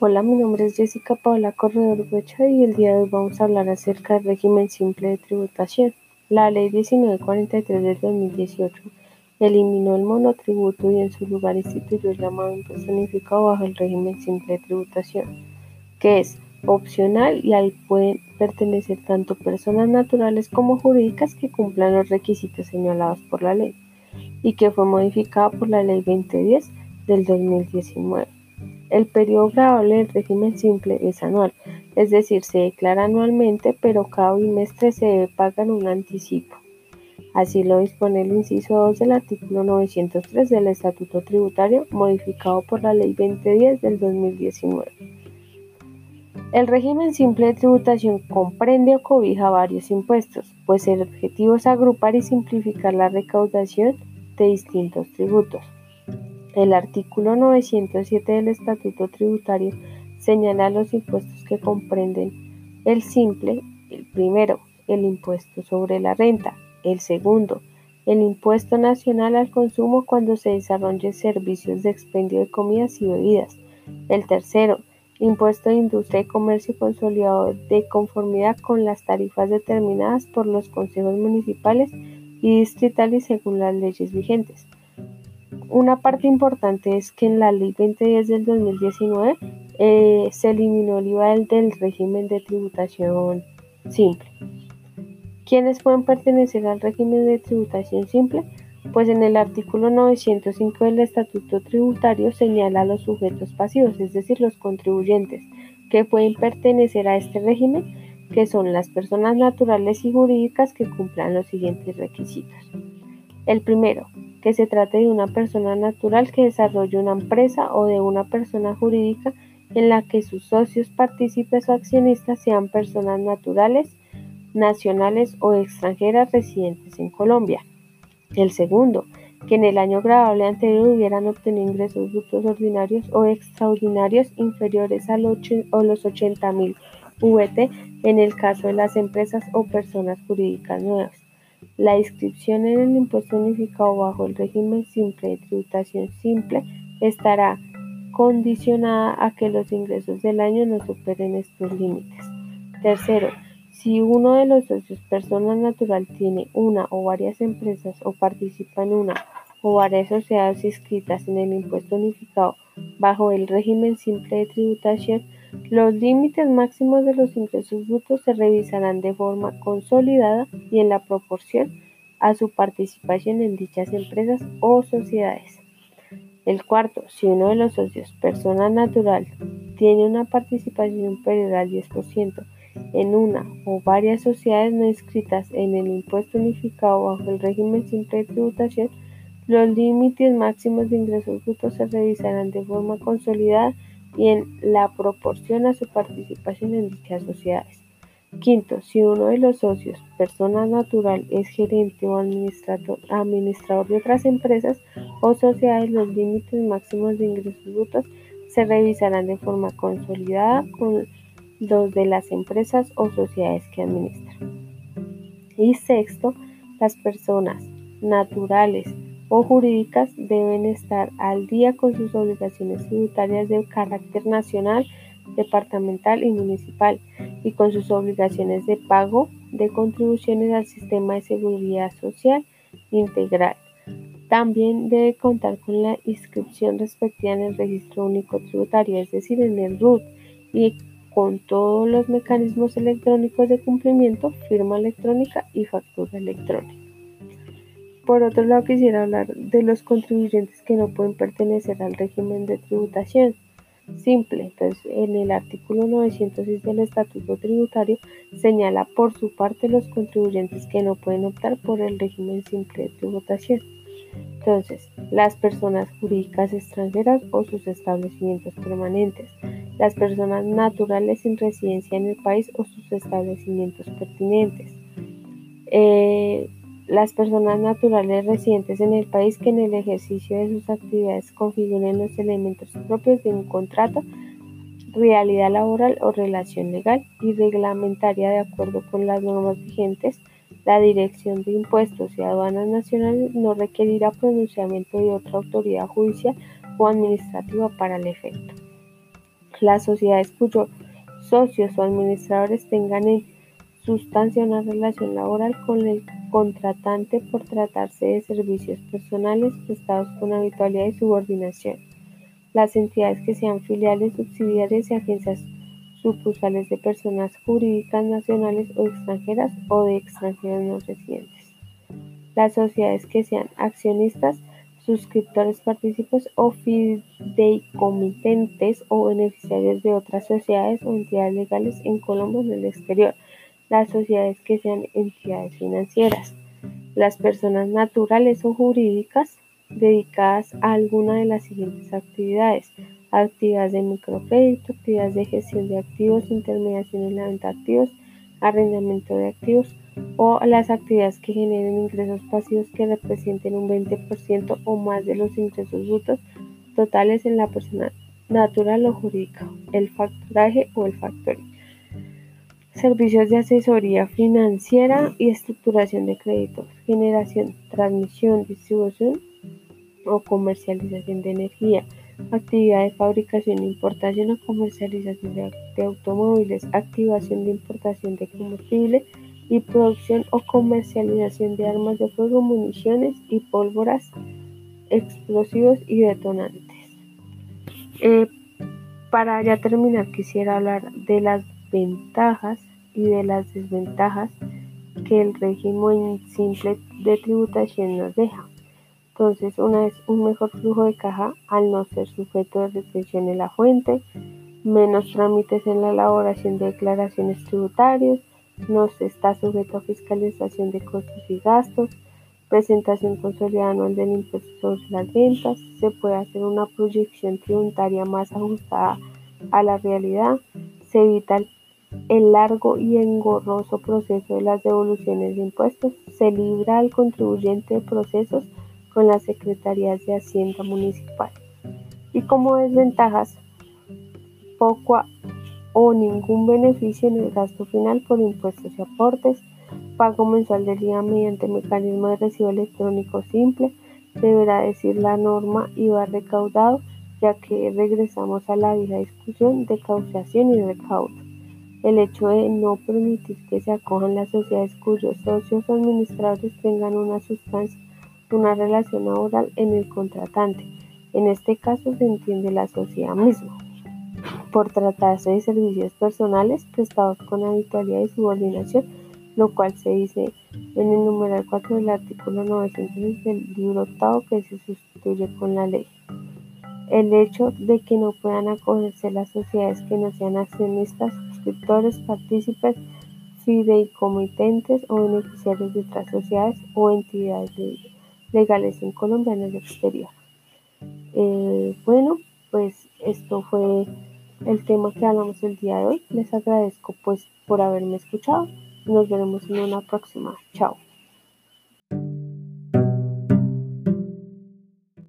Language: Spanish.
Hola, mi nombre es Jessica Paula Corredor Huecha y el día de hoy vamos a hablar acerca del régimen simple de tributación. La Ley 1943 del 2018 eliminó el monotributo y en su lugar instituyó el llamado impuesto bajo el régimen simple de tributación, que es opcional y al pueden pertenecer tanto personas naturales como jurídicas que cumplan los requisitos señalados por la ley y que fue modificada por la Ley 2010 del 2019. El periodo grabable del régimen simple es anual, es decir, se declara anualmente, pero cada bimestre se pagar un anticipo. Así lo dispone el inciso 2 del artículo 903 del Estatuto Tributario, modificado por la Ley 2010 del 2019. El régimen simple de tributación comprende o cobija varios impuestos, pues el objetivo es agrupar y simplificar la recaudación de distintos tributos. El artículo 907 del Estatuto Tributario señala los impuestos que comprenden el simple, el primero, el impuesto sobre la renta, el segundo, el impuesto nacional al consumo cuando se desarrollen servicios de expendio de comidas y bebidas, el tercero, impuesto de industria y comercio consolidado de conformidad con las tarifas determinadas por los consejos municipales y distritales según las leyes vigentes. Una parte importante es que en la Ley 2010 del 2019 eh, se eliminó el IVA del régimen de tributación simple. ¿Quiénes pueden pertenecer al régimen de tributación simple? Pues en el artículo 905 del Estatuto Tributario señala a los sujetos pasivos, es decir, los contribuyentes, que pueden pertenecer a este régimen, que son las personas naturales y jurídicas que cumplan los siguientes requisitos. El primero, que se trate de una persona natural que desarrolle una empresa o de una persona jurídica en la que sus socios, partícipes o accionistas sean personas naturales, nacionales o extranjeras residentes en Colombia. El segundo, que en el año grabable anterior hubieran obtenido ingresos brutos ordinarios o extraordinarios inferiores a los 80.000 VT en el caso de las empresas o personas jurídicas nuevas. La inscripción en el impuesto unificado bajo el régimen simple de tributación simple estará condicionada a que los ingresos del año no superen estos límites. Tercero, si uno de los socios persona natural tiene una o varias empresas o participa en una o varias sociedades inscritas en el impuesto unificado bajo el régimen simple de tributación, los límites máximos de los ingresos brutos se revisarán de forma consolidada y en la proporción a su participación en dichas empresas o sociedades. El cuarto, si uno de los socios, persona natural, tiene una participación inferior al 10% en una o varias sociedades no inscritas en el impuesto unificado bajo el régimen simple de tributación, los límites máximos de ingresos brutos se revisarán de forma consolidada y en la proporción a su participación en dichas sociedades. Quinto, si uno de los socios, persona natural, es gerente o administrador, administrador de otras empresas o sociedades, los límites máximos de ingresos brutos se revisarán de forma consolidada con los de las empresas o sociedades que administran. Y sexto, las personas naturales o jurídicas deben estar al día con sus obligaciones tributarias de carácter nacional, departamental y municipal y con sus obligaciones de pago de contribuciones al sistema de seguridad social integral. También debe contar con la inscripción respectiva en el registro único tributario, es decir, en el RUT, y con todos los mecanismos electrónicos de cumplimiento, firma electrónica y factura electrónica. Por otro lado, quisiera hablar de los contribuyentes que no pueden pertenecer al régimen de tributación simple. Entonces, en el artículo 906 del Estatuto Tributario señala por su parte los contribuyentes que no pueden optar por el régimen simple de tributación. Entonces, las personas jurídicas extranjeras o sus establecimientos permanentes, las personas naturales sin residencia en el país o sus establecimientos pertinentes. Eh, las personas naturales residentes en el país que en el ejercicio de sus actividades configuren los elementos propios de un contrato, realidad laboral o relación legal y reglamentaria de acuerdo con las normas vigentes, la Dirección de Impuestos y Aduanas Nacionales no requerirá pronunciamiento de otra autoridad judicial o administrativa para el efecto. Las sociedades cuyos socios o administradores tengan en sustancia una relación laboral con el contratante por tratarse de servicios personales prestados con habitualidad y subordinación. Las entidades que sean filiales, subsidiarias y agencias sucursales de personas jurídicas nacionales o extranjeras o de extranjeros no residentes. Las sociedades que sean accionistas, suscriptores partícipes o fideicomitentes o beneficiarios de otras sociedades o entidades legales en Colombia o en el exterior las sociedades que sean entidades financieras, las personas naturales o jurídicas dedicadas a alguna de las siguientes actividades, actividades de microcrédito, actividades de gestión de activos, intermediación en la venta de activos, arrendamiento de activos o las actividades que generen ingresos pasivos que representen un 20% o más de los ingresos brutos totales en la persona natural o jurídica, el factoraje o el factoring servicios de asesoría financiera y estructuración de créditos, generación, transmisión, distribución o comercialización de energía, actividad de fabricación, importación o comercialización de, automóviles, activación de importación de combustible y producción o comercialización de armas de fuego, municiones y pólvoras, explosivos y detonantes. Eh, para ya terminar, quisiera hablar de las ventajas y de las desventajas que el régimen simple de tributación nos deja. Entonces, una es un mejor flujo de caja al no ser sujeto de retención en la fuente, menos trámites en la elaboración de declaraciones tributarias, no se está sujeto a fiscalización de costos y gastos, presentación consolidada anual del impuesto sobre las ventas, se puede hacer una proyección tributaria más ajustada a la realidad, se evita el el largo y engorroso proceso de las devoluciones de impuestos. Se libra al contribuyente de procesos con las secretarías de Hacienda Municipal. Y como desventajas, poco o ningún beneficio en el gasto final por impuestos y aportes, pago mensual del día mediante mecanismo de recibo electrónico simple, deberá decir la norma IVA recaudado, ya que regresamos a la vieja discusión de causación y recaudo el hecho de no permitir que se acojan las sociedades cuyos socios o administradores tengan una sustancia, una relación laboral en el contratante. En este caso se entiende la sociedad misma, por tratarse de servicios personales prestados con habitualidad y subordinación, lo cual se dice en el numeral 4 del artículo 906 del libro octavo que se sustituye con la ley. El hecho de que no puedan acogerse las sociedades que no sean accionistas suscriptores, partícipes, fideicomitentes o beneficiarios de otras sociedades o entidades legales en Colombia en el exterior. Eh, bueno, pues esto fue el tema que hablamos el día de hoy. Les agradezco pues por haberme escuchado. Nos veremos en una próxima. Chao.